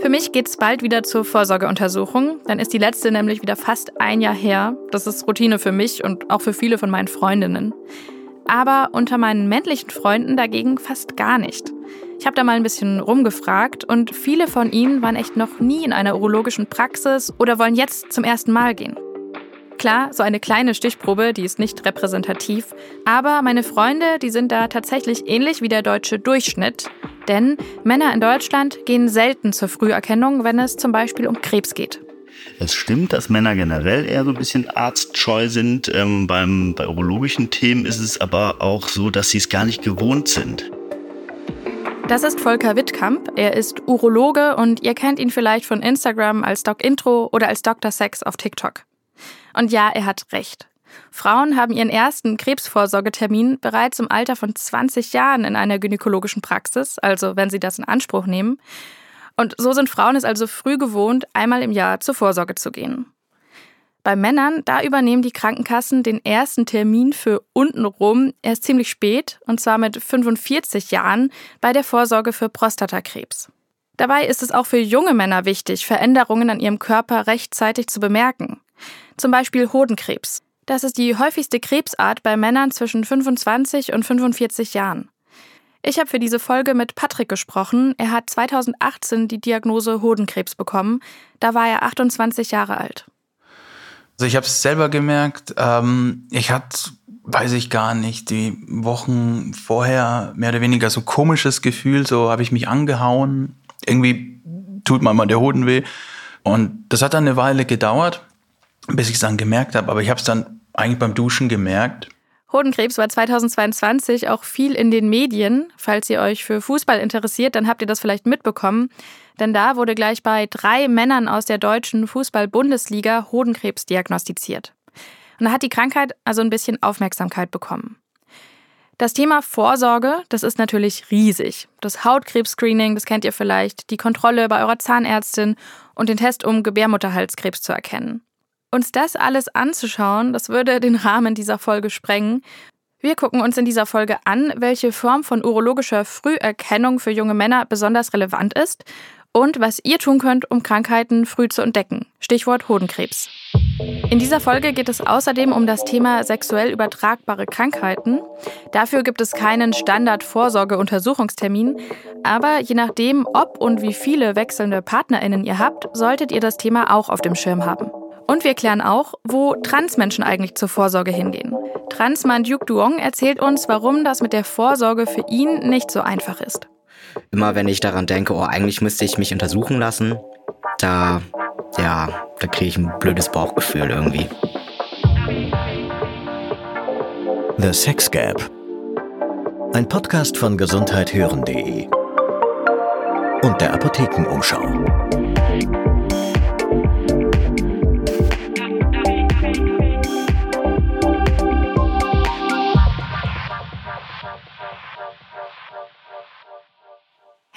Für mich geht's bald wieder zur Vorsorgeuntersuchung. Dann ist die letzte nämlich wieder fast ein Jahr her. Das ist Routine für mich und auch für viele von meinen Freundinnen. Aber unter meinen männlichen Freunden dagegen fast gar nicht. Ich habe da mal ein bisschen rumgefragt und viele von ihnen waren echt noch nie in einer urologischen Praxis oder wollen jetzt zum ersten Mal gehen. Klar, so eine kleine Stichprobe, die ist nicht repräsentativ, aber meine Freunde, die sind da tatsächlich ähnlich wie der deutsche Durchschnitt. Denn Männer in Deutschland gehen selten zur Früherkennung, wenn es zum Beispiel um Krebs geht. Es stimmt, dass Männer generell eher so ein bisschen arztscheu sind. Ähm, beim, bei urologischen Themen ist es aber auch so, dass sie es gar nicht gewohnt sind. Das ist Volker Wittkamp. Er ist Urologe und ihr kennt ihn vielleicht von Instagram als Doc Intro oder als Dr. Sex auf TikTok. Und ja, er hat recht. Frauen haben ihren ersten Krebsvorsorgetermin bereits im Alter von 20 Jahren in einer gynäkologischen Praxis, also wenn sie das in Anspruch nehmen. Und so sind Frauen es also früh gewohnt, einmal im Jahr zur Vorsorge zu gehen. Bei Männern, da übernehmen die Krankenkassen den ersten Termin für untenrum erst ziemlich spät, und zwar mit 45 Jahren bei der Vorsorge für Prostatakrebs. Dabei ist es auch für junge Männer wichtig, Veränderungen an ihrem Körper rechtzeitig zu bemerken. Zum Beispiel Hodenkrebs. Das ist die häufigste Krebsart bei Männern zwischen 25 und 45 Jahren. Ich habe für diese Folge mit Patrick gesprochen. Er hat 2018 die Diagnose Hodenkrebs bekommen. Da war er 28 Jahre alt. Also ich habe es selber gemerkt. Ähm, ich hatte, weiß ich gar nicht, die Wochen vorher mehr oder weniger so komisches Gefühl. So habe ich mich angehauen. Irgendwie tut mir mal der Hoden weh. Und das hat dann eine Weile gedauert bis ich es dann gemerkt habe. Aber ich habe es dann eigentlich beim Duschen gemerkt. Hodenkrebs war 2022 auch viel in den Medien. Falls ihr euch für Fußball interessiert, dann habt ihr das vielleicht mitbekommen. Denn da wurde gleich bei drei Männern aus der deutschen Fußball-Bundesliga Hodenkrebs diagnostiziert. Und da hat die Krankheit also ein bisschen Aufmerksamkeit bekommen. Das Thema Vorsorge, das ist natürlich riesig. Das Hautkrebs-Screening, das kennt ihr vielleicht, die Kontrolle bei eurer Zahnärztin und den Test, um Gebärmutterhalskrebs zu erkennen. Uns das alles anzuschauen, das würde den Rahmen dieser Folge sprengen. Wir gucken uns in dieser Folge an, welche Form von urologischer Früherkennung für junge Männer besonders relevant ist und was ihr tun könnt, um Krankheiten früh zu entdecken. Stichwort Hodenkrebs. In dieser Folge geht es außerdem um das Thema sexuell übertragbare Krankheiten. Dafür gibt es keinen Standard-Vorsorge-Untersuchungstermin, aber je nachdem, ob und wie viele wechselnde PartnerInnen ihr habt, solltet ihr das Thema auch auf dem Schirm haben. Und wir klären auch, wo Transmenschen eigentlich zur Vorsorge hingehen. Transmann Duke Duong erzählt uns, warum das mit der Vorsorge für ihn nicht so einfach ist. Immer wenn ich daran denke, oh, eigentlich müsste ich mich untersuchen lassen, da, ja, da kriege ich ein blödes Bauchgefühl irgendwie. The Sex Gap. Ein Podcast von gesundheithören.de und der Apothekenumschau.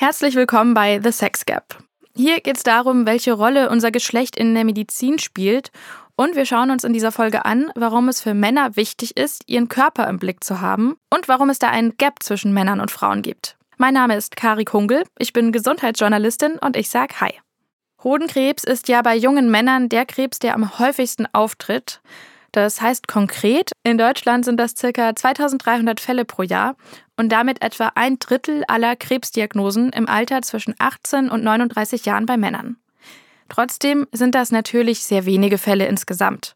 Herzlich willkommen bei The Sex Gap. Hier geht es darum, welche Rolle unser Geschlecht in der Medizin spielt. Und wir schauen uns in dieser Folge an, warum es für Männer wichtig ist, ihren Körper im Blick zu haben und warum es da einen Gap zwischen Männern und Frauen gibt. Mein Name ist Kari Kungel, ich bin Gesundheitsjournalistin und ich sage Hi. Hodenkrebs ist ja bei jungen Männern der Krebs, der am häufigsten auftritt. Das heißt konkret, in Deutschland sind das ca. 2300 Fälle pro Jahr und damit etwa ein Drittel aller Krebsdiagnosen im Alter zwischen 18 und 39 Jahren bei Männern. Trotzdem sind das natürlich sehr wenige Fälle insgesamt.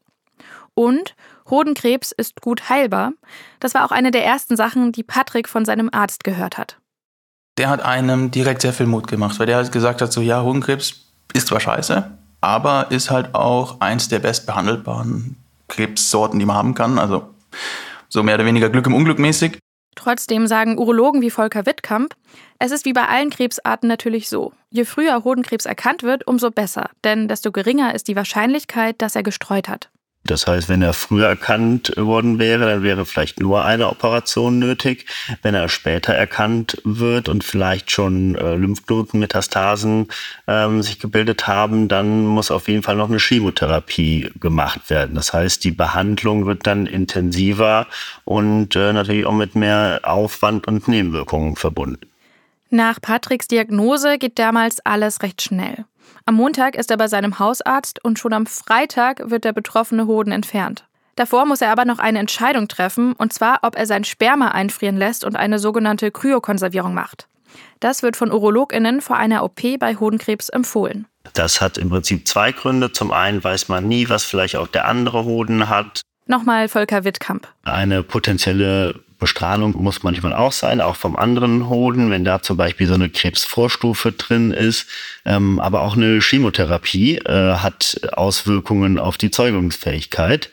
Und Hodenkrebs ist gut heilbar. Das war auch eine der ersten Sachen, die Patrick von seinem Arzt gehört hat. Der hat einem direkt sehr viel Mut gemacht, weil der halt gesagt hat, so ja, Hodenkrebs ist zwar scheiße, aber ist halt auch eins der bestbehandelbaren Krebssorten, die man haben kann. Also so mehr oder weniger Glück im Unglück mäßig. Trotzdem sagen Urologen wie Volker Wittkamp, es ist wie bei allen Krebsarten natürlich so. Je früher Hodenkrebs erkannt wird, umso besser, denn desto geringer ist die Wahrscheinlichkeit, dass er gestreut hat. Das heißt, wenn er früher erkannt worden wäre, dann wäre vielleicht nur eine Operation nötig. Wenn er später erkannt wird und vielleicht schon äh, Lymphknotenmetastasen ähm, sich gebildet haben, dann muss auf jeden Fall noch eine Chemotherapie gemacht werden. Das heißt, die Behandlung wird dann intensiver und äh, natürlich auch mit mehr Aufwand und Nebenwirkungen verbunden. Nach Patricks Diagnose geht damals alles recht schnell. Am Montag ist er bei seinem Hausarzt und schon am Freitag wird der betroffene Hoden entfernt. Davor muss er aber noch eine Entscheidung treffen, und zwar, ob er sein Sperma einfrieren lässt und eine sogenannte Kryokonservierung macht. Das wird von UrologInnen vor einer OP bei Hodenkrebs empfohlen. Das hat im Prinzip zwei Gründe. Zum einen weiß man nie, was vielleicht auch der andere Hoden hat. Nochmal Volker Wittkamp. Eine potenzielle Bestrahlung muss manchmal auch sein, auch vom anderen Hoden, wenn da zum Beispiel so eine Krebsvorstufe drin ist. Ähm, aber auch eine Chemotherapie äh, hat Auswirkungen auf die Zeugungsfähigkeit.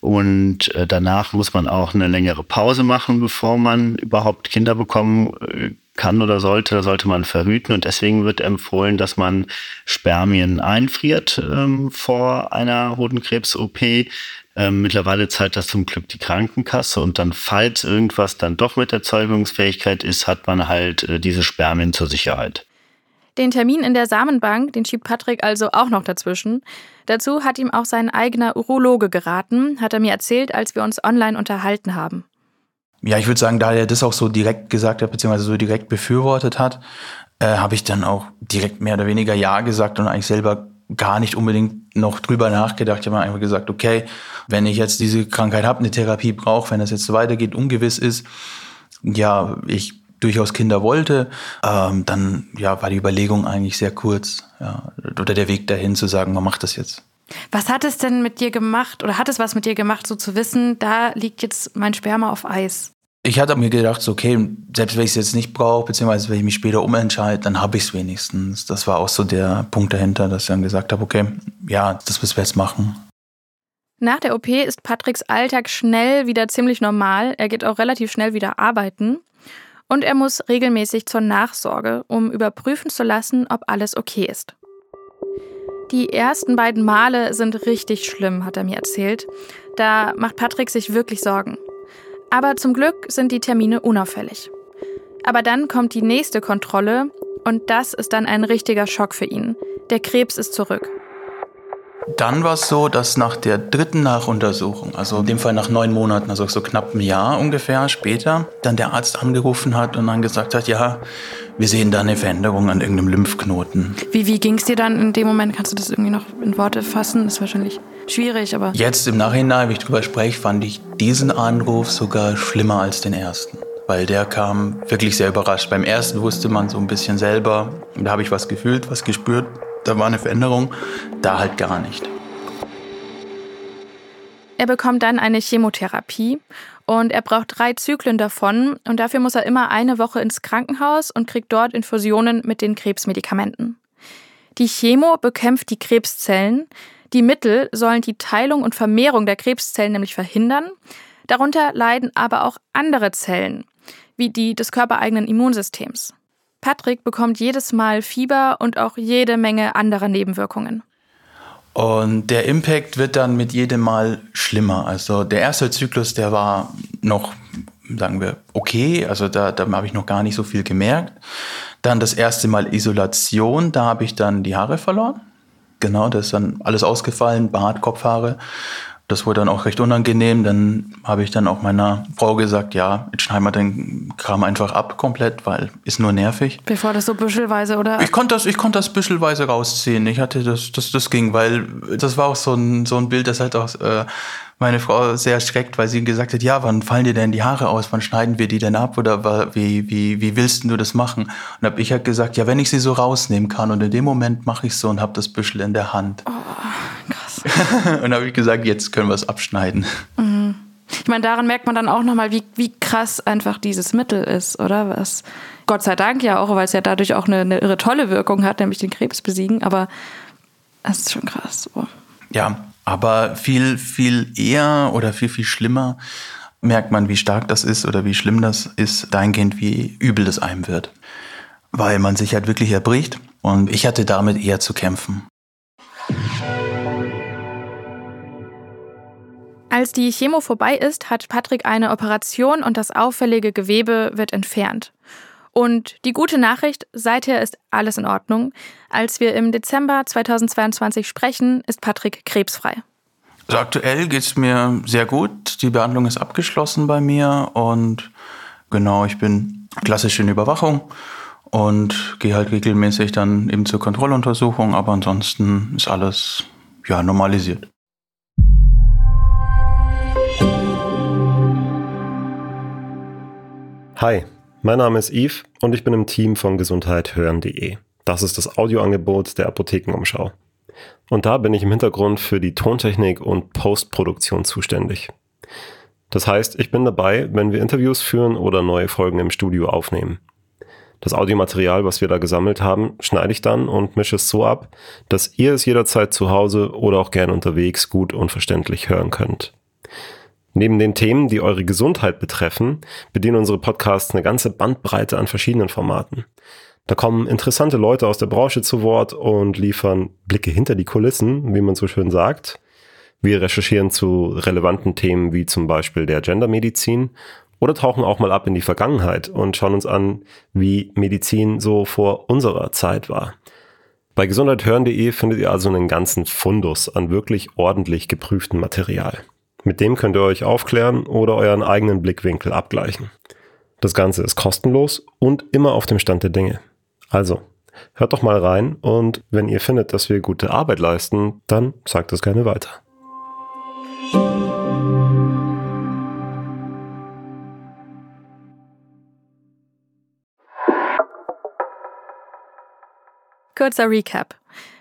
Und äh, danach muss man auch eine längere Pause machen, bevor man überhaupt Kinder bekommen äh, kann oder sollte. Da sollte man verhüten. Und deswegen wird empfohlen, dass man Spermien einfriert ähm, vor einer Hodenkrebs-OP. Ähm, mittlerweile zahlt das zum Glück die Krankenkasse und dann, falls irgendwas dann doch mit der Zeugungsfähigkeit ist, hat man halt äh, diese Spermien zur Sicherheit. Den Termin in der Samenbank, den schiebt Patrick also auch noch dazwischen. Dazu hat ihm auch sein eigener Urologe geraten, hat er mir erzählt, als wir uns online unterhalten haben. Ja, ich würde sagen, da er das auch so direkt gesagt hat, beziehungsweise so direkt befürwortet hat, äh, habe ich dann auch direkt mehr oder weniger Ja gesagt und eigentlich selber gar nicht unbedingt noch drüber nachgedacht. Ich habe einfach gesagt, okay, wenn ich jetzt diese Krankheit habe, eine Therapie brauche, wenn das jetzt so weitergeht, ungewiss ist, ja, ich durchaus Kinder wollte, ähm, dann ja, war die Überlegung eigentlich sehr kurz. Ja, oder der Weg dahin zu sagen, man macht das jetzt. Was hat es denn mit dir gemacht oder hat es was mit dir gemacht, so zu wissen, da liegt jetzt mein Sperma auf Eis? Ich hatte mir gedacht, okay, selbst wenn ich es jetzt nicht brauche, beziehungsweise wenn ich mich später umentscheide, dann habe ich es wenigstens. Das war auch so der Punkt dahinter, dass ich dann gesagt habe, okay, ja, das müssen wir jetzt machen. Nach der OP ist Patricks Alltag schnell wieder ziemlich normal. Er geht auch relativ schnell wieder arbeiten. Und er muss regelmäßig zur Nachsorge, um überprüfen zu lassen, ob alles okay ist. Die ersten beiden Male sind richtig schlimm, hat er mir erzählt. Da macht Patrick sich wirklich Sorgen. Aber zum Glück sind die Termine unauffällig. Aber dann kommt die nächste Kontrolle und das ist dann ein richtiger Schock für ihn. Der Krebs ist zurück. Dann war es so, dass nach der dritten Nachuntersuchung, also in dem Fall nach neun Monaten, also so knapp ein Jahr ungefähr später, dann der Arzt angerufen hat und dann gesagt hat, ja, wir sehen da eine Veränderung an irgendeinem Lymphknoten. Wie, wie ging es dir dann in dem Moment? Kannst du das irgendwie noch in Worte fassen? Das ist wahrscheinlich schwierig, aber. Jetzt im Nachhinein, wenn ich drüber spreche, fand ich diesen Anruf sogar schlimmer als den ersten. Weil der kam wirklich sehr überrascht. Beim ersten wusste man so ein bisschen selber, da habe ich was gefühlt, was gespürt da war eine Veränderung, da halt gar nicht. Er bekommt dann eine Chemotherapie und er braucht drei Zyklen davon und dafür muss er immer eine Woche ins Krankenhaus und kriegt dort Infusionen mit den Krebsmedikamenten. Die Chemo bekämpft die Krebszellen, die Mittel sollen die Teilung und Vermehrung der Krebszellen nämlich verhindern. Darunter leiden aber auch andere Zellen, wie die des körpereigenen Immunsystems. Patrick bekommt jedes Mal Fieber und auch jede Menge anderer Nebenwirkungen. Und der Impact wird dann mit jedem Mal schlimmer. Also der erste Zyklus, der war noch, sagen wir, okay. Also da, da habe ich noch gar nicht so viel gemerkt. Dann das erste Mal Isolation, da habe ich dann die Haare verloren. Genau, das ist dann alles ausgefallen, Bart, Kopfhaare. Das wurde dann auch recht unangenehm. Dann habe ich dann auch meiner Frau gesagt, ja, jetzt schneiden wir den Kram einfach ab komplett, weil ist nur nervig. Bevor das so büschelweise, oder? Ich konnte das, ich konnte das büschelweise rausziehen. Ich hatte das, das, das ging, weil das war auch so ein, so ein Bild, das halt auch äh, meine Frau sehr erschreckt, weil sie gesagt hat, ja, wann fallen dir denn die Haare aus? Wann schneiden wir die denn ab? Oder wie, wie, wie willst du das machen? Und habe ich halt gesagt, ja, wenn ich sie so rausnehmen kann. Und in dem Moment mache ich so und habe das Büschel in der Hand. Oh. und habe ich gesagt, jetzt können wir es abschneiden. Mhm. Ich meine, daran merkt man dann auch nochmal, wie, wie krass einfach dieses Mittel ist, oder? Was Gott sei Dank ja auch, weil es ja dadurch auch eine, eine irre tolle Wirkung hat, nämlich den Krebs besiegen. Aber das ist schon krass. Oh. Ja, aber viel, viel eher oder viel, viel schlimmer merkt man, wie stark das ist oder wie schlimm das ist, dahingehend, wie übel das einem wird. Weil man sich halt wirklich erbricht und ich hatte damit eher zu kämpfen. Als die Chemo vorbei ist, hat Patrick eine Operation und das auffällige Gewebe wird entfernt. Und die gute Nachricht, seither ist alles in Ordnung. Als wir im Dezember 2022 sprechen, ist Patrick krebsfrei. Also aktuell geht es mir sehr gut. Die Behandlung ist abgeschlossen bei mir und genau, ich bin klassisch in Überwachung und gehe halt regelmäßig dann eben zur Kontrolluntersuchung, aber ansonsten ist alles ja normalisiert. Hi, mein Name ist Yves und ich bin im Team von gesundheithören.de. Das ist das Audioangebot der Apothekenumschau. Und da bin ich im Hintergrund für die Tontechnik und Postproduktion zuständig. Das heißt, ich bin dabei, wenn wir Interviews führen oder neue Folgen im Studio aufnehmen. Das Audiomaterial, was wir da gesammelt haben, schneide ich dann und mische es so ab, dass ihr es jederzeit zu Hause oder auch gern unterwegs gut und verständlich hören könnt. Neben den Themen, die eure Gesundheit betreffen, bedienen unsere Podcasts eine ganze Bandbreite an verschiedenen Formaten. Da kommen interessante Leute aus der Branche zu Wort und liefern Blicke hinter die Kulissen, wie man so schön sagt. Wir recherchieren zu relevanten Themen wie zum Beispiel der Gendermedizin oder tauchen auch mal ab in die Vergangenheit und schauen uns an, wie Medizin so vor unserer Zeit war. Bei gesundheithören.de findet ihr also einen ganzen Fundus an wirklich ordentlich geprüftem Material. Mit dem könnt ihr euch aufklären oder euren eigenen Blickwinkel abgleichen. Das Ganze ist kostenlos und immer auf dem Stand der Dinge. Also, hört doch mal rein und wenn ihr findet, dass wir gute Arbeit leisten, dann sagt es gerne weiter. Kurzer Recap.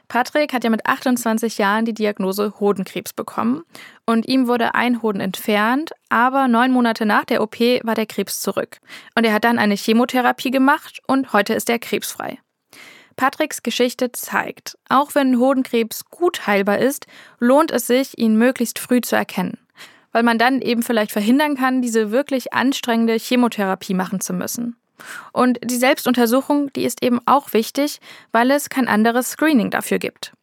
Patrick hat ja mit 28 Jahren die Diagnose Hodenkrebs bekommen und ihm wurde ein Hoden entfernt, aber neun Monate nach der OP war der Krebs zurück. Und er hat dann eine Chemotherapie gemacht und heute ist er krebsfrei. Patricks Geschichte zeigt, auch wenn Hodenkrebs gut heilbar ist, lohnt es sich, ihn möglichst früh zu erkennen, weil man dann eben vielleicht verhindern kann, diese wirklich anstrengende Chemotherapie machen zu müssen. Und die Selbstuntersuchung, die ist eben auch wichtig, weil es kein anderes Screening dafür gibt.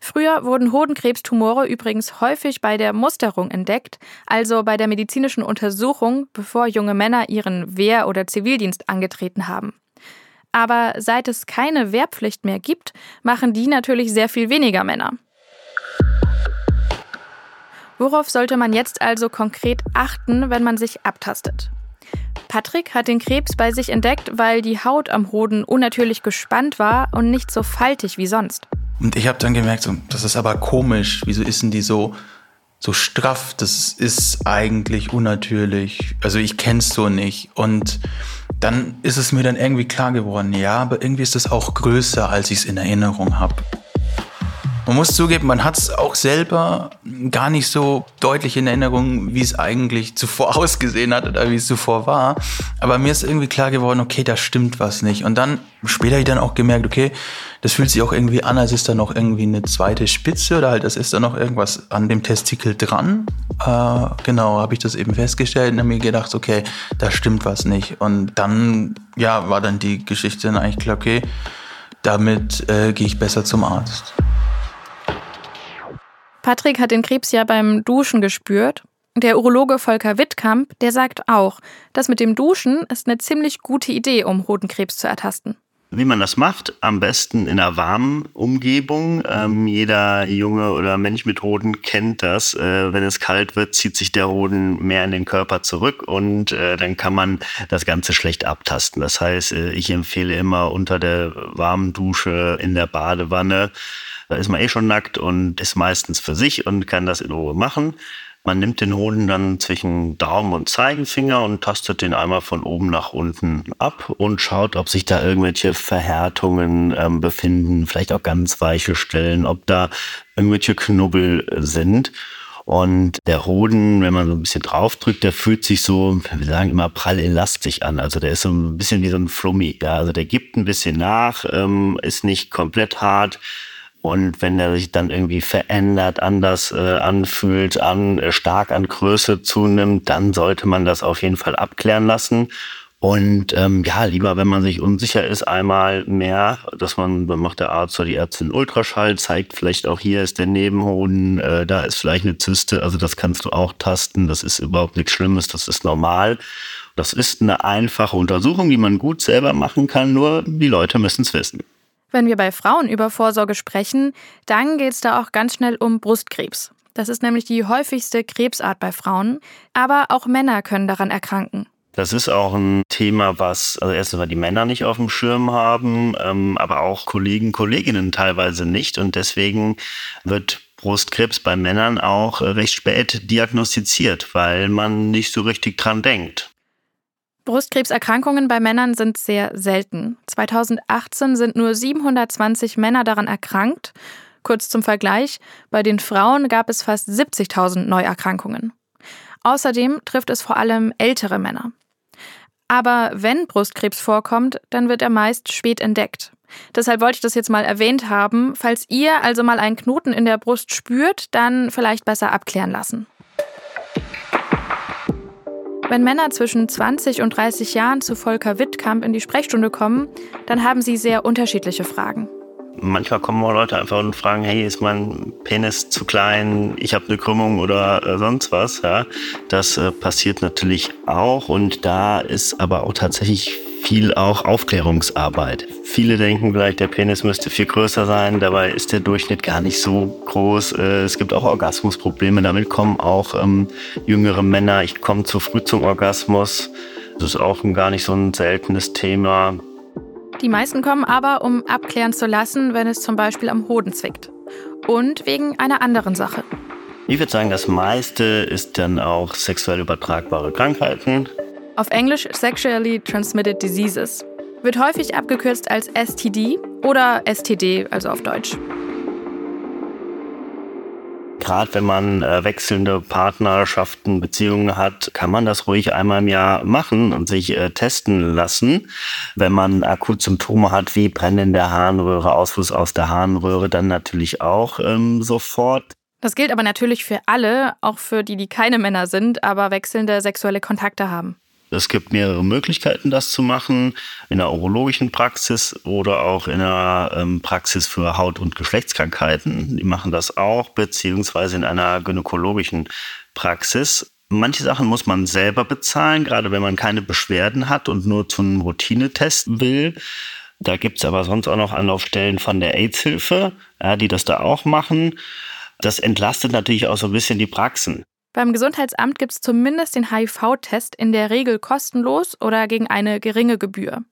Früher wurden Hodenkrebstumore übrigens häufig bei der Musterung entdeckt, also bei der medizinischen Untersuchung, bevor junge Männer ihren Wehr- oder Zivildienst angetreten haben. Aber seit es keine Wehrpflicht mehr gibt, machen die natürlich sehr viel weniger Männer. Worauf sollte man jetzt also konkret achten, wenn man sich abtastet? Patrick hat den Krebs bei sich entdeckt, weil die Haut am Hoden unnatürlich gespannt war und nicht so faltig wie sonst. Und ich habe dann gemerkt, so, das ist aber komisch. Wieso ist denn die so, so straff? Das ist eigentlich unnatürlich. Also ich kenn's so nicht. Und dann ist es mir dann irgendwie klar geworden, ja, aber irgendwie ist das auch größer, als ich es in Erinnerung habe. Man muss zugeben, man hat es auch selber gar nicht so deutlich in Erinnerung, wie es eigentlich zuvor ausgesehen hat oder wie es zuvor war. Aber mir ist irgendwie klar geworden, okay, da stimmt was nicht. Und dann später habe ich dann auch gemerkt, okay, das fühlt sich auch irgendwie an, als ist da noch irgendwie eine zweite Spitze oder halt, als ist da noch irgendwas an dem Testikel dran. Äh, genau, habe ich das eben festgestellt und habe mir gedacht, okay, da stimmt was nicht. Und dann, ja, war dann die Geschichte dann eigentlich klar, okay, damit äh, gehe ich besser zum Arzt. Patrick hat den Krebs ja beim Duschen gespürt. Der Urologe Volker Wittkamp, der sagt auch, das mit dem Duschen ist eine ziemlich gute Idee, um Hodenkrebs zu ertasten. Wie man das macht, am besten in einer warmen Umgebung. Ähm, jeder Junge oder Mensch mit Hoden kennt das. Äh, wenn es kalt wird, zieht sich der Hoden mehr in den Körper zurück und äh, dann kann man das Ganze schlecht abtasten. Das heißt, äh, ich empfehle immer unter der warmen Dusche in der Badewanne da ist man eh schon nackt und ist meistens für sich und kann das in Ruhe machen. Man nimmt den Hoden dann zwischen Daumen und Zeigefinger und tastet den einmal von oben nach unten ab und schaut, ob sich da irgendwelche Verhärtungen ähm, befinden, vielleicht auch ganz weiche Stellen, ob da irgendwelche Knubbel sind. Und der Hoden, wenn man so ein bisschen draufdrückt, der fühlt sich so, wir sagen immer prall elastisch an. Also der ist so ein bisschen wie so ein Flummi. Ja, also der gibt ein bisschen nach, ähm, ist nicht komplett hart und wenn er sich dann irgendwie verändert, anders äh, anfühlt, an, äh, stark an Größe zunimmt, dann sollte man das auf jeden Fall abklären lassen. Und ähm, ja, lieber, wenn man sich unsicher ist, einmal mehr, dass man, dann macht der Arzt oder die Ärztin Ultraschall, zeigt vielleicht auch hier ist der Nebenhoden, äh, da ist vielleicht eine Zyste, also das kannst du auch tasten, das ist überhaupt nichts Schlimmes, das ist normal. Das ist eine einfache Untersuchung, die man gut selber machen kann, nur die Leute müssen es wissen. Wenn wir bei Frauen über Vorsorge sprechen, dann geht es da auch ganz schnell um Brustkrebs. Das ist nämlich die häufigste Krebsart bei Frauen, aber auch Männer können daran erkranken. Das ist auch ein Thema, was also erstens mal die Männer nicht auf dem Schirm haben, ähm, aber auch Kollegen, Kolleginnen teilweise nicht. Und deswegen wird Brustkrebs bei Männern auch äh, recht spät diagnostiziert, weil man nicht so richtig dran denkt. Brustkrebserkrankungen bei Männern sind sehr selten. 2018 sind nur 720 Männer daran erkrankt. Kurz zum Vergleich, bei den Frauen gab es fast 70.000 Neuerkrankungen. Außerdem trifft es vor allem ältere Männer. Aber wenn Brustkrebs vorkommt, dann wird er meist spät entdeckt. Deshalb wollte ich das jetzt mal erwähnt haben. Falls ihr also mal einen Knoten in der Brust spürt, dann vielleicht besser abklären lassen. Wenn Männer zwischen 20 und 30 Jahren zu Volker Wittkamp in die Sprechstunde kommen, dann haben sie sehr unterschiedliche Fragen. Manchmal kommen auch Leute einfach und fragen, hey, ist mein Penis zu klein, ich habe eine Krümmung oder äh, sonst was. Ja, das äh, passiert natürlich auch und da ist aber auch tatsächlich viel auch Aufklärungsarbeit. Viele denken vielleicht, der Penis müsste viel größer sein, dabei ist der Durchschnitt gar nicht so groß. Äh, es gibt auch Orgasmusprobleme, damit kommen auch ähm, jüngere Männer. Ich komme zu früh zum Orgasmus. Das ist auch gar nicht so ein seltenes Thema. Die meisten kommen aber, um abklären zu lassen, wenn es zum Beispiel am Hoden zwickt. Und wegen einer anderen Sache. Ich würde sagen, das meiste ist dann auch sexuell übertragbare Krankheiten. Auf Englisch Sexually Transmitted Diseases. Wird häufig abgekürzt als STD oder STD, also auf Deutsch. Gerade wenn man äh, wechselnde Partnerschaften, Beziehungen hat, kann man das ruhig einmal im Jahr machen und sich äh, testen lassen. Wenn man akut Symptome hat wie Brennen in der Harnröhre, Ausfluss aus der Harnröhre, dann natürlich auch ähm, sofort. Das gilt aber natürlich für alle, auch für die, die keine Männer sind, aber wechselnde sexuelle Kontakte haben. Es gibt mehrere Möglichkeiten, das zu machen. In der urologischen Praxis oder auch in der ähm, Praxis für Haut- und Geschlechtskrankheiten. Die machen das auch, beziehungsweise in einer gynäkologischen Praxis. Manche Sachen muss man selber bezahlen, gerade wenn man keine Beschwerden hat und nur zum Routinetest will. Da gibt's aber sonst auch noch Anlaufstellen von der AIDS-Hilfe, ja, die das da auch machen. Das entlastet natürlich auch so ein bisschen die Praxen. Beim Gesundheitsamt gibt es zumindest den HIV-Test in der Regel kostenlos oder gegen eine geringe Gebühr.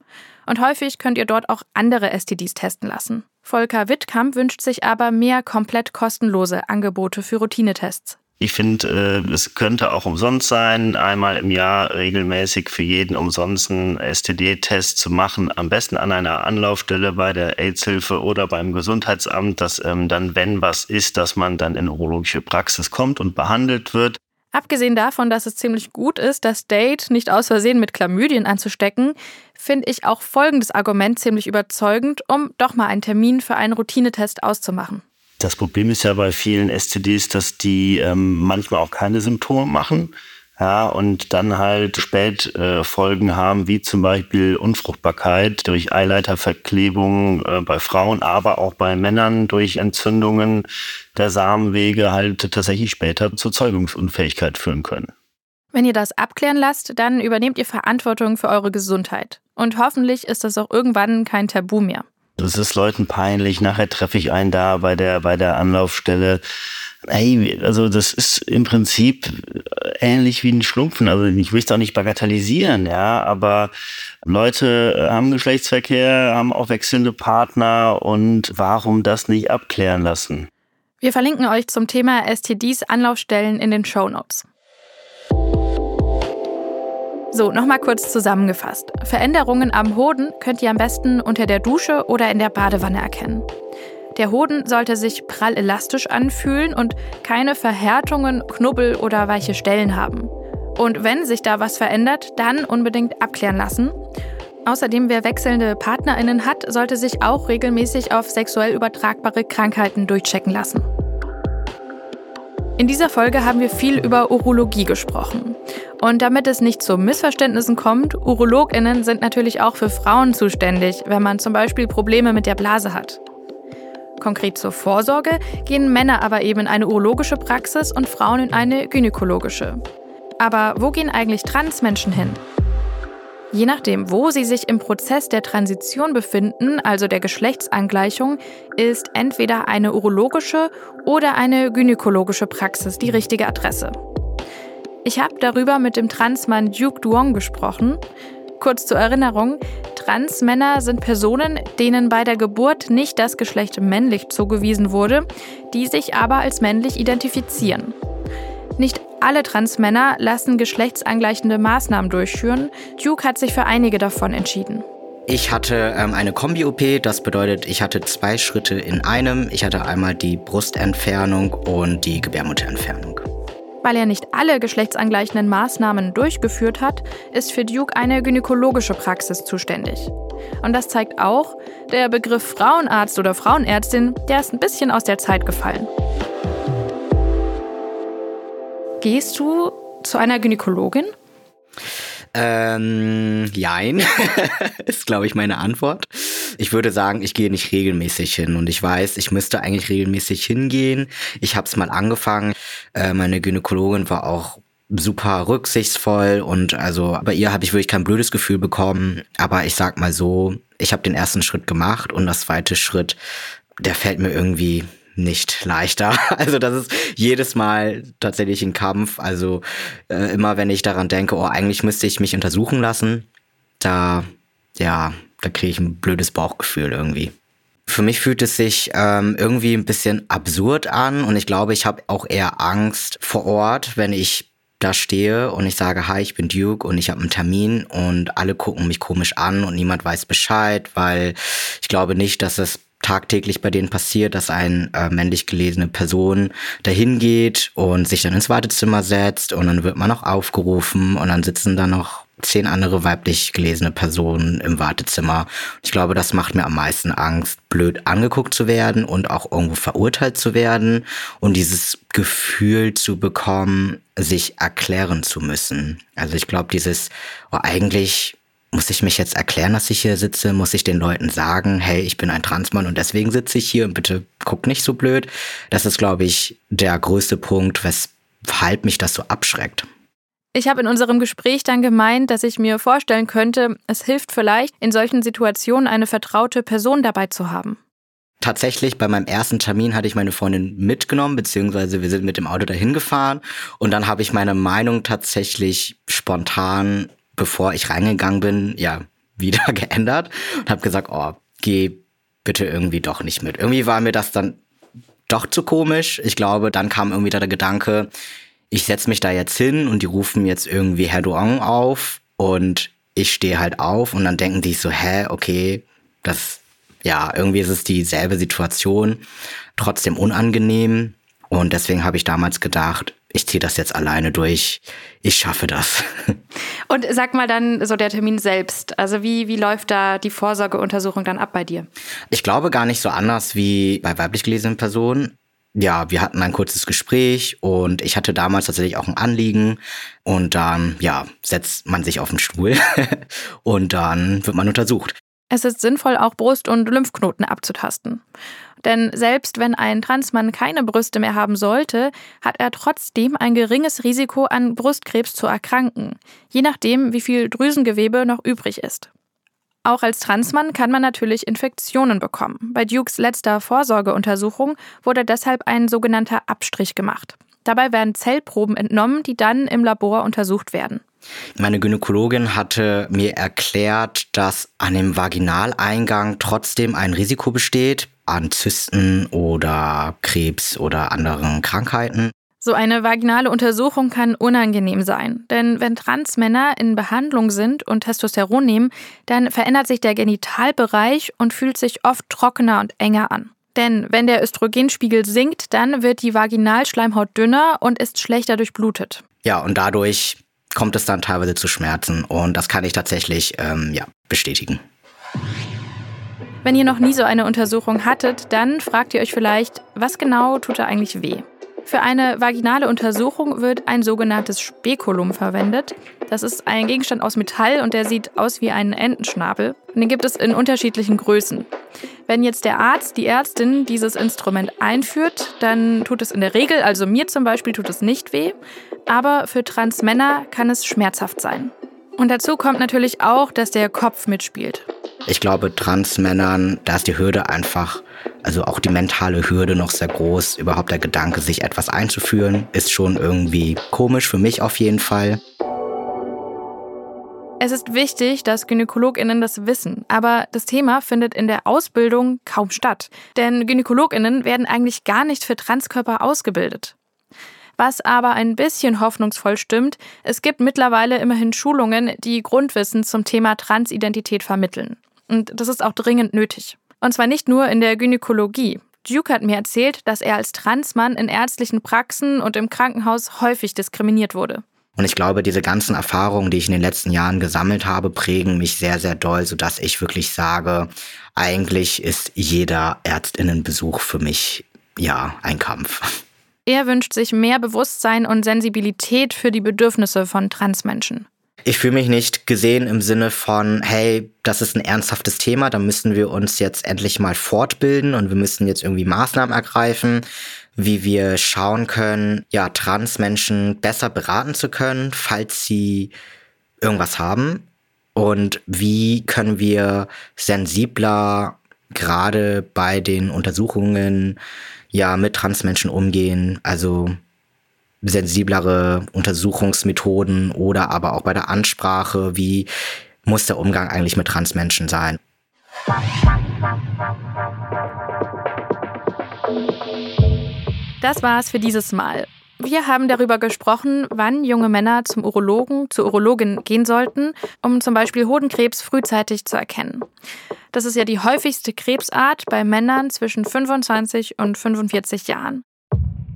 Und häufig könnt ihr dort auch andere STDs testen lassen. Volker Wittkamp wünscht sich aber mehr komplett kostenlose Angebote für Routinetests. Ich finde, äh, es könnte auch umsonst sein, einmal im Jahr regelmäßig für jeden umsonst einen STD-Test zu machen. Am besten an einer Anlaufstelle bei der AIDS-Hilfe oder beim Gesundheitsamt, dass ähm, dann, wenn was ist, dass man dann in urologische Praxis kommt und behandelt wird. Abgesehen davon, dass es ziemlich gut ist, das Date nicht aus Versehen mit Chlamydien anzustecken, finde ich auch folgendes Argument ziemlich überzeugend, um doch mal einen Termin für einen Routinetest auszumachen. Das Problem ist ja bei vielen STDs, dass die ähm, manchmal auch keine Symptome machen. Ja, und dann halt Spätfolgen äh, haben, wie zum Beispiel Unfruchtbarkeit durch Eileiterverklebung äh, bei Frauen, aber auch bei Männern durch Entzündungen der Samenwege halt tatsächlich später zur Zeugungsunfähigkeit führen können. Wenn ihr das abklären lasst, dann übernehmt ihr Verantwortung für eure Gesundheit. Und hoffentlich ist das auch irgendwann kein Tabu mehr. Das ist Leuten peinlich. Nachher treffe ich einen da bei der, bei der Anlaufstelle. Hey, also das ist im Prinzip ähnlich wie ein Schlumpfen. Also ich will es doch nicht bagatellisieren, ja, aber Leute haben Geschlechtsverkehr, haben auch wechselnde Partner und warum das nicht abklären lassen? Wir verlinken euch zum Thema STDs Anlaufstellen in den Show. So, nochmal kurz zusammengefasst. Veränderungen am Hoden könnt ihr am besten unter der Dusche oder in der Badewanne erkennen. Der Hoden sollte sich prall elastisch anfühlen und keine Verhärtungen, Knubbel oder weiche Stellen haben. Und wenn sich da was verändert, dann unbedingt abklären lassen. Außerdem, wer wechselnde PartnerInnen hat, sollte sich auch regelmäßig auf sexuell übertragbare Krankheiten durchchecken lassen. In dieser Folge haben wir viel über Urologie gesprochen. Und damit es nicht zu Missverständnissen kommt, UrologInnen sind natürlich auch für Frauen zuständig, wenn man zum Beispiel Probleme mit der Blase hat. Konkret zur Vorsorge gehen Männer aber eben in eine urologische Praxis und Frauen in eine gynäkologische. Aber wo gehen eigentlich Transmenschen hin? Je nachdem, wo sie sich im Prozess der Transition befinden, also der Geschlechtsangleichung, ist entweder eine urologische oder eine gynäkologische Praxis die richtige Adresse. Ich habe darüber mit dem Transmann Duke Duong gesprochen. Kurz zur Erinnerung, Transmänner sind Personen, denen bei der Geburt nicht das Geschlecht männlich zugewiesen wurde, die sich aber als männlich identifizieren. Nicht alle Transmänner lassen geschlechtsangleichende Maßnahmen durchführen. Duke hat sich für einige davon entschieden. Ich hatte ähm, eine Kombi-OP, das bedeutet, ich hatte zwei Schritte in einem. Ich hatte einmal die Brustentfernung und die Gebärmutterentfernung. Weil er nicht alle geschlechtsangleichenden Maßnahmen durchgeführt hat, ist für Duke eine gynäkologische Praxis zuständig. Und das zeigt auch, der Begriff Frauenarzt oder Frauenärztin, der ist ein bisschen aus der Zeit gefallen. Gehst du zu einer Gynäkologin? Ähm, jein, ist, glaube ich, meine Antwort. Ich würde sagen, ich gehe nicht regelmäßig hin und ich weiß, ich müsste eigentlich regelmäßig hingehen. Ich habe es mal angefangen. Äh, meine Gynäkologin war auch super rücksichtsvoll und also bei ihr habe ich wirklich kein blödes Gefühl bekommen. Aber ich sag mal so, ich habe den ersten Schritt gemacht und das zweite Schritt, der fällt mir irgendwie nicht leichter. Also das ist jedes Mal tatsächlich ein Kampf. Also äh, immer wenn ich daran denke, oh, eigentlich müsste ich mich untersuchen lassen, da, ja, da kriege ich ein blödes Bauchgefühl irgendwie. Für mich fühlt es sich ähm, irgendwie ein bisschen absurd an und ich glaube, ich habe auch eher Angst vor Ort, wenn ich da stehe und ich sage, hi, ich bin Duke und ich habe einen Termin und alle gucken mich komisch an und niemand weiß Bescheid, weil ich glaube nicht, dass es tagtäglich bei denen passiert, dass eine äh, männlich gelesene Person dahin geht und sich dann ins Wartezimmer setzt und dann wird man noch aufgerufen und dann sitzen da noch zehn andere weiblich gelesene Personen im Wartezimmer. Ich glaube, das macht mir am meisten Angst, blöd angeguckt zu werden und auch irgendwo verurteilt zu werden und dieses Gefühl zu bekommen, sich erklären zu müssen. Also ich glaube, dieses, oh, eigentlich muss ich mich jetzt erklären, dass ich hier sitze? Muss ich den Leuten sagen, hey, ich bin ein Transmann und deswegen sitze ich hier und bitte guck nicht so blöd? Das ist, glaube ich, der größte Punkt, weshalb mich das so abschreckt. Ich habe in unserem Gespräch dann gemeint, dass ich mir vorstellen könnte, es hilft vielleicht, in solchen Situationen eine vertraute Person dabei zu haben. Tatsächlich, bei meinem ersten Termin hatte ich meine Freundin mitgenommen, beziehungsweise wir sind mit dem Auto dahin gefahren und dann habe ich meine Meinung tatsächlich spontan bevor ich reingegangen bin, ja, wieder geändert und habe gesagt, oh, geh bitte irgendwie doch nicht mit. Irgendwie war mir das dann doch zu komisch. Ich glaube, dann kam irgendwie da der Gedanke, ich setze mich da jetzt hin und die rufen jetzt irgendwie Herr Duong auf und ich stehe halt auf und dann denken die so, hä, okay, das, ja, irgendwie ist es dieselbe Situation, trotzdem unangenehm. Und deswegen habe ich damals gedacht, ich ziehe das jetzt alleine durch. Ich schaffe das. Und sag mal dann so der Termin selbst. Also wie, wie läuft da die Vorsorgeuntersuchung dann ab bei dir? Ich glaube gar nicht so anders wie bei weiblich gelesenen Personen. Ja, wir hatten ein kurzes Gespräch und ich hatte damals tatsächlich auch ein Anliegen. Und dann, ja, setzt man sich auf den Stuhl und dann wird man untersucht. Es ist sinnvoll, auch Brust- und Lymphknoten abzutasten. Denn selbst wenn ein Transmann keine Brüste mehr haben sollte, hat er trotzdem ein geringes Risiko, an Brustkrebs zu erkranken, je nachdem, wie viel Drüsengewebe noch übrig ist. Auch als Transmann kann man natürlich Infektionen bekommen. Bei Dukes letzter Vorsorgeuntersuchung wurde deshalb ein sogenannter Abstrich gemacht. Dabei werden Zellproben entnommen, die dann im Labor untersucht werden. Meine Gynäkologin hatte mir erklärt, dass an dem Vaginaleingang trotzdem ein Risiko besteht an Zysten oder Krebs oder anderen Krankheiten. So eine vaginale Untersuchung kann unangenehm sein, denn wenn Transmänner in Behandlung sind und Testosteron nehmen, dann verändert sich der Genitalbereich und fühlt sich oft trockener und enger an. Denn wenn der Östrogenspiegel sinkt, dann wird die Vaginalschleimhaut dünner und ist schlechter durchblutet. Ja, und dadurch kommt es dann teilweise zu Schmerzen und das kann ich tatsächlich ähm, ja, bestätigen. Wenn ihr noch nie so eine Untersuchung hattet, dann fragt ihr euch vielleicht, was genau tut da eigentlich weh? Für eine vaginale Untersuchung wird ein sogenanntes Spekulum verwendet. Das ist ein Gegenstand aus Metall und der sieht aus wie ein Entenschnabel. Und den gibt es in unterschiedlichen Größen. Wenn jetzt der Arzt, die Ärztin dieses Instrument einführt, dann tut es in der Regel, also mir zum Beispiel, tut es nicht weh. Aber für Transmänner kann es schmerzhaft sein. Und dazu kommt natürlich auch, dass der Kopf mitspielt. Ich glaube, Transmännern, da ist die Hürde einfach Also auch die mentale Hürde noch sehr groß. Überhaupt der Gedanke, sich etwas einzuführen, ist schon irgendwie komisch für mich auf jeden Fall. Es ist wichtig, dass GynäkologInnen das wissen, aber das Thema findet in der Ausbildung kaum statt. Denn GynäkologInnen werden eigentlich gar nicht für Transkörper ausgebildet. Was aber ein bisschen hoffnungsvoll stimmt, es gibt mittlerweile immerhin Schulungen, die Grundwissen zum Thema Transidentität vermitteln. Und das ist auch dringend nötig. Und zwar nicht nur in der Gynäkologie. Duke hat mir erzählt, dass er als Transmann in ärztlichen Praxen und im Krankenhaus häufig diskriminiert wurde. Und ich glaube, diese ganzen Erfahrungen, die ich in den letzten Jahren gesammelt habe, prägen mich sehr, sehr doll, sodass ich wirklich sage, eigentlich ist jeder Ärztinnenbesuch für mich ja ein Kampf. Er wünscht sich mehr Bewusstsein und Sensibilität für die Bedürfnisse von Transmenschen. Ich fühle mich nicht gesehen im Sinne von, hey, das ist ein ernsthaftes Thema, da müssen wir uns jetzt endlich mal fortbilden und wir müssen jetzt irgendwie Maßnahmen ergreifen, wie wir schauen können, ja, Transmenschen besser beraten zu können, falls sie irgendwas haben. Und wie können wir sensibler gerade bei den Untersuchungen ja mit Transmenschen umgehen, also sensiblere Untersuchungsmethoden oder aber auch bei der Ansprache, wie muss der Umgang eigentlich mit Transmenschen sein. Das war's für dieses Mal. Wir haben darüber gesprochen, wann junge Männer zum Urologen, zur Urologin gehen sollten, um zum Beispiel Hodenkrebs frühzeitig zu erkennen. Das ist ja die häufigste Krebsart bei Männern zwischen 25 und 45 Jahren.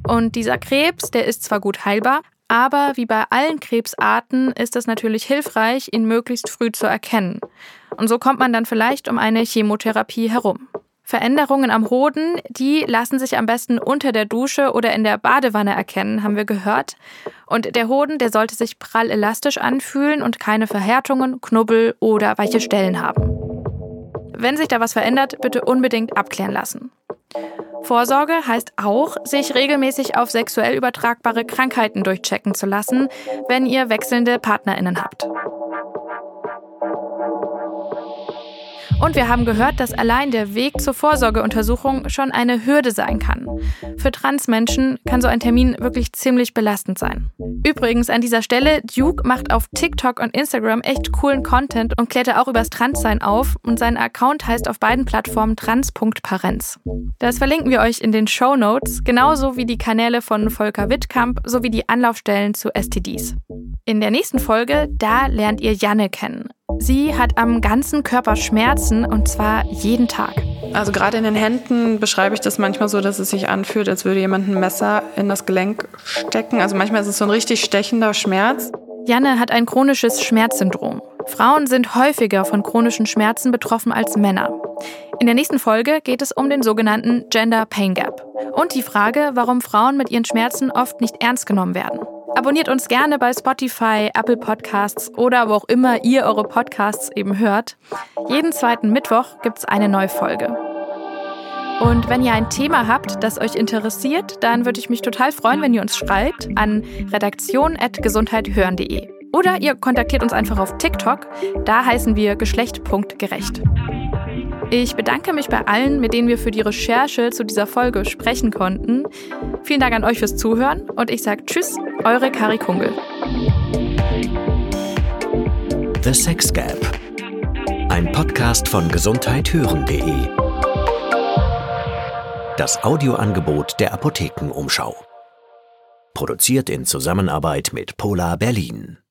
Und dieser Krebs, der ist zwar gut heilbar, aber wie bei allen Krebsarten ist es natürlich hilfreich, ihn möglichst früh zu erkennen. Und so kommt man dann vielleicht um eine Chemotherapie herum. Veränderungen am Hoden, die lassen sich am besten unter der Dusche oder in der Badewanne erkennen, haben wir gehört. Und der Hoden, der sollte sich prall elastisch anfühlen und keine Verhärtungen, Knubbel oder weiche Stellen haben. Wenn sich da was verändert, bitte unbedingt abklären lassen. Vorsorge heißt auch, sich regelmäßig auf sexuell übertragbare Krankheiten durchchecken zu lassen, wenn ihr wechselnde Partnerinnen habt. Und wir haben gehört, dass allein der Weg zur Vorsorgeuntersuchung schon eine Hürde sein kann. Für Transmenschen kann so ein Termin wirklich ziemlich belastend sein. Übrigens an dieser Stelle, Duke macht auf TikTok und Instagram echt coolen Content und klärt auch übers Transsein auf und sein Account heißt auf beiden Plattformen trans.parenz. Das verlinken wir euch in den Show Notes, genauso wie die Kanäle von Volker Wittkamp sowie die Anlaufstellen zu STDs. In der nächsten Folge, da lernt ihr Janne kennen. Sie hat am ganzen Körper Schmerzen und zwar jeden Tag. Also gerade in den Händen beschreibe ich das manchmal so, dass es sich anfühlt, als würde jemand ein Messer in das Gelenk stecken. Also manchmal ist es so ein richtig stechender Schmerz. Janne hat ein chronisches Schmerzsyndrom. Frauen sind häufiger von chronischen Schmerzen betroffen als Männer. In der nächsten Folge geht es um den sogenannten Gender Pain Gap und die Frage, warum Frauen mit ihren Schmerzen oft nicht ernst genommen werden. Abonniert uns gerne bei Spotify, Apple Podcasts oder wo auch immer ihr eure Podcasts eben hört. Jeden zweiten Mittwoch gibt es eine neue Folge. Und wenn ihr ein Thema habt, das euch interessiert, dann würde ich mich total freuen, wenn ihr uns schreibt an redaktion.gesundheithören.de. Oder ihr kontaktiert uns einfach auf TikTok, da heißen wir geschlecht.gerecht. Ich bedanke mich bei allen, mit denen wir für die Recherche zu dieser Folge sprechen konnten. Vielen Dank an euch fürs Zuhören und ich sage Tschüss, eure Kari Kungel. The Sex Gap. Ein Podcast von gesundheithören.de. Das Audioangebot der Apothekenumschau. Produziert in Zusammenarbeit mit Polar Berlin.